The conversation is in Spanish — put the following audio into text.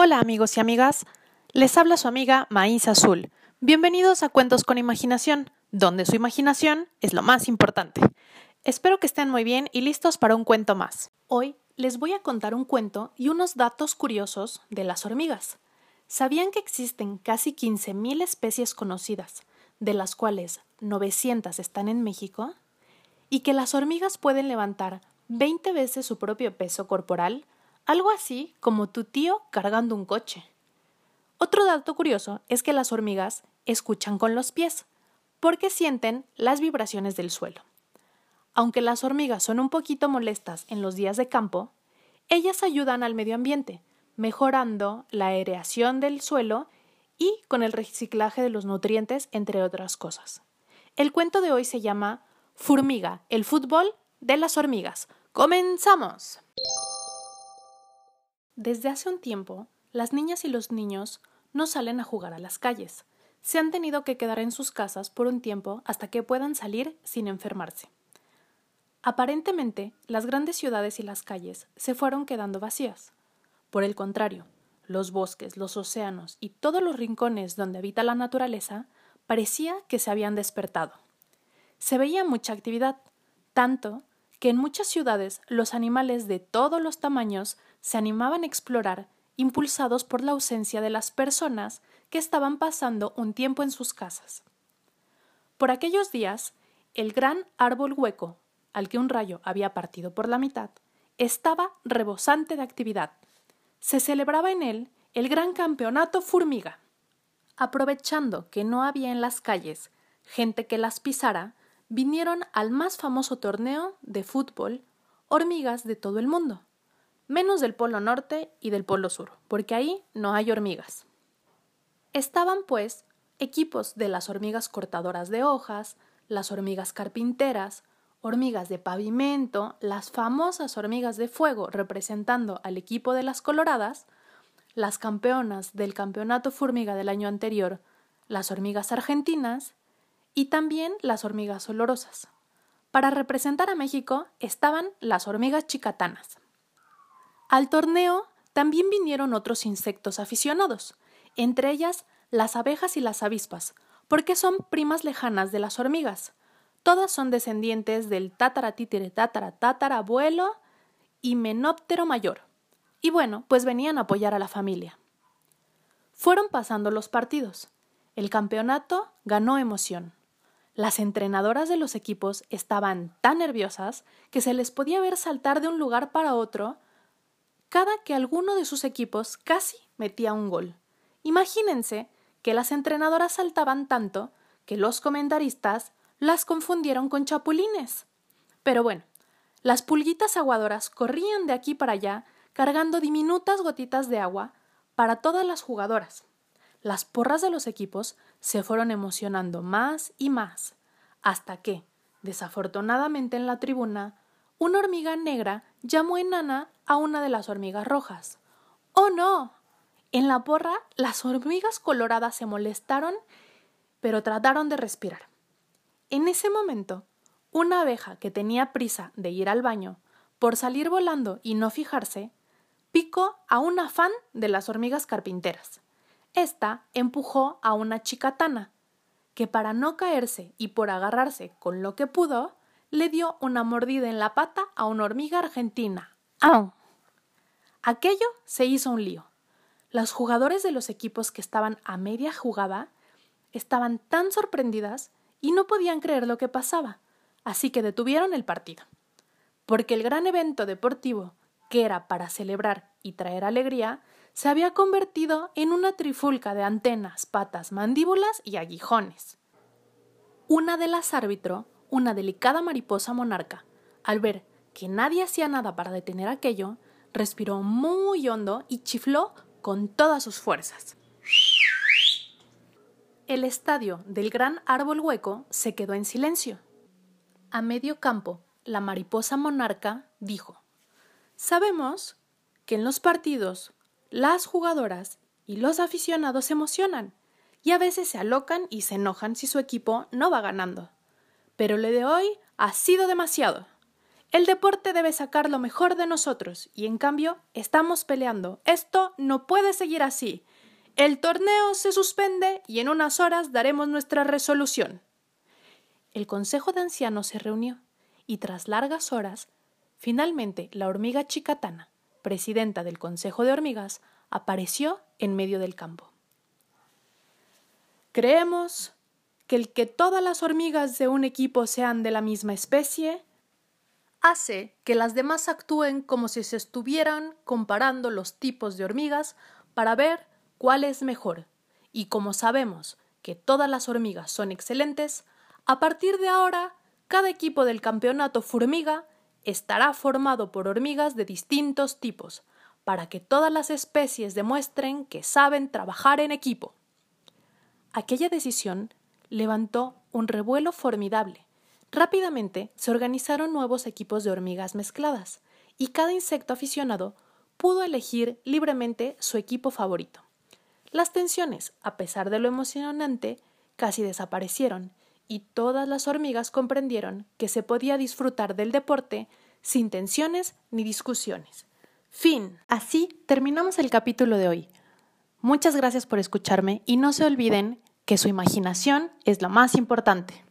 Hola amigos y amigas, les habla su amiga Maíz Azul. Bienvenidos a Cuentos con Imaginación, donde su imaginación es lo más importante. Espero que estén muy bien y listos para un cuento más. Hoy les voy a contar un cuento y unos datos curiosos de las hormigas. ¿Sabían que existen casi 15.000 especies conocidas, de las cuales 900 están en México? ¿Y que las hormigas pueden levantar 20 veces su propio peso corporal? Algo así como tu tío cargando un coche. Otro dato curioso es que las hormigas escuchan con los pies, porque sienten las vibraciones del suelo. Aunque las hormigas son un poquito molestas en los días de campo, ellas ayudan al medio ambiente, mejorando la aireación del suelo y con el reciclaje de los nutrientes, entre otras cosas. El cuento de hoy se llama Formiga, el fútbol de las hormigas. ¡Comenzamos! Desde hace un tiempo, las niñas y los niños no salen a jugar a las calles. Se han tenido que quedar en sus casas por un tiempo hasta que puedan salir sin enfermarse. Aparentemente, las grandes ciudades y las calles se fueron quedando vacías. Por el contrario, los bosques, los océanos y todos los rincones donde habita la naturaleza parecía que se habían despertado. Se veía mucha actividad, tanto que en muchas ciudades los animales de todos los tamaños se animaban a explorar, impulsados por la ausencia de las personas que estaban pasando un tiempo en sus casas. Por aquellos días, el gran árbol hueco, al que un rayo había partido por la mitad, estaba rebosante de actividad. Se celebraba en él el gran campeonato formiga. Aprovechando que no había en las calles gente que las pisara, vinieron al más famoso torneo de fútbol hormigas de todo el mundo, menos del Polo Norte y del Polo Sur, porque ahí no hay hormigas. Estaban, pues, equipos de las hormigas cortadoras de hojas, las hormigas carpinteras, hormigas de pavimento, las famosas hormigas de fuego representando al equipo de las coloradas, las campeonas del campeonato formiga del año anterior, las hormigas argentinas, y también las hormigas olorosas. Para representar a México estaban las hormigas chicatanas. Al torneo también vinieron otros insectos aficionados, entre ellas las abejas y las avispas, porque son primas lejanas de las hormigas. Todas son descendientes del tataratítere tatara abuelo y menóptero mayor. Y bueno, pues venían a apoyar a la familia. Fueron pasando los partidos. El campeonato ganó emoción. Las entrenadoras de los equipos estaban tan nerviosas que se les podía ver saltar de un lugar para otro cada que alguno de sus equipos casi metía un gol. Imagínense que las entrenadoras saltaban tanto que los comentaristas las confundieron con chapulines. Pero bueno, las pulguitas aguadoras corrían de aquí para allá cargando diminutas gotitas de agua para todas las jugadoras. Las porras de los equipos se fueron emocionando más y más, hasta que, desafortunadamente en la tribuna, una hormiga negra llamó enana a una de las hormigas rojas. ¡Oh no! En la porra, las hormigas coloradas se molestaron, pero trataron de respirar. En ese momento, una abeja que tenía prisa de ir al baño, por salir volando y no fijarse, picó a una fan de las hormigas carpinteras. Esta empujó a una chicatana, que para no caerse y por agarrarse con lo que pudo, le dio una mordida en la pata a una hormiga argentina. ¡Ah! Aquello se hizo un lío. Los jugadores de los equipos que estaban a media jugada estaban tan sorprendidas y no podían creer lo que pasaba, así que detuvieron el partido. Porque el gran evento deportivo, que era para celebrar y traer alegría, se había convertido en una trifulca de antenas, patas, mandíbulas y aguijones. Una de las árbitro, una delicada mariposa monarca, al ver que nadie hacía nada para detener aquello, respiró muy hondo y chifló con todas sus fuerzas. El estadio del gran árbol hueco se quedó en silencio. A medio campo, la mariposa monarca dijo Sabemos que en los partidos las jugadoras y los aficionados se emocionan y a veces se alocan y se enojan si su equipo no va ganando. Pero lo de hoy ha sido demasiado. El deporte debe sacar lo mejor de nosotros y en cambio estamos peleando. Esto no puede seguir así. El torneo se suspende y en unas horas daremos nuestra resolución. El Consejo de Ancianos se reunió y tras largas horas, finalmente la hormiga chicatana, presidenta del Consejo de Hormigas, apareció en medio del campo. Creemos que el que todas las hormigas de un equipo sean de la misma especie hace que las demás actúen como si se estuvieran comparando los tipos de hormigas para ver cuál es mejor. Y como sabemos que todas las hormigas son excelentes, a partir de ahora cada equipo del campeonato Formiga estará formado por hormigas de distintos tipos, para que todas las especies demuestren que saben trabajar en equipo. Aquella decisión levantó un revuelo formidable. Rápidamente se organizaron nuevos equipos de hormigas mezcladas, y cada insecto aficionado pudo elegir libremente su equipo favorito. Las tensiones, a pesar de lo emocionante, casi desaparecieron, y todas las hormigas comprendieron que se podía disfrutar del deporte sin tensiones ni discusiones. Fin. Así terminamos el capítulo de hoy. Muchas gracias por escucharme y no se olviden que su imaginación es lo más importante.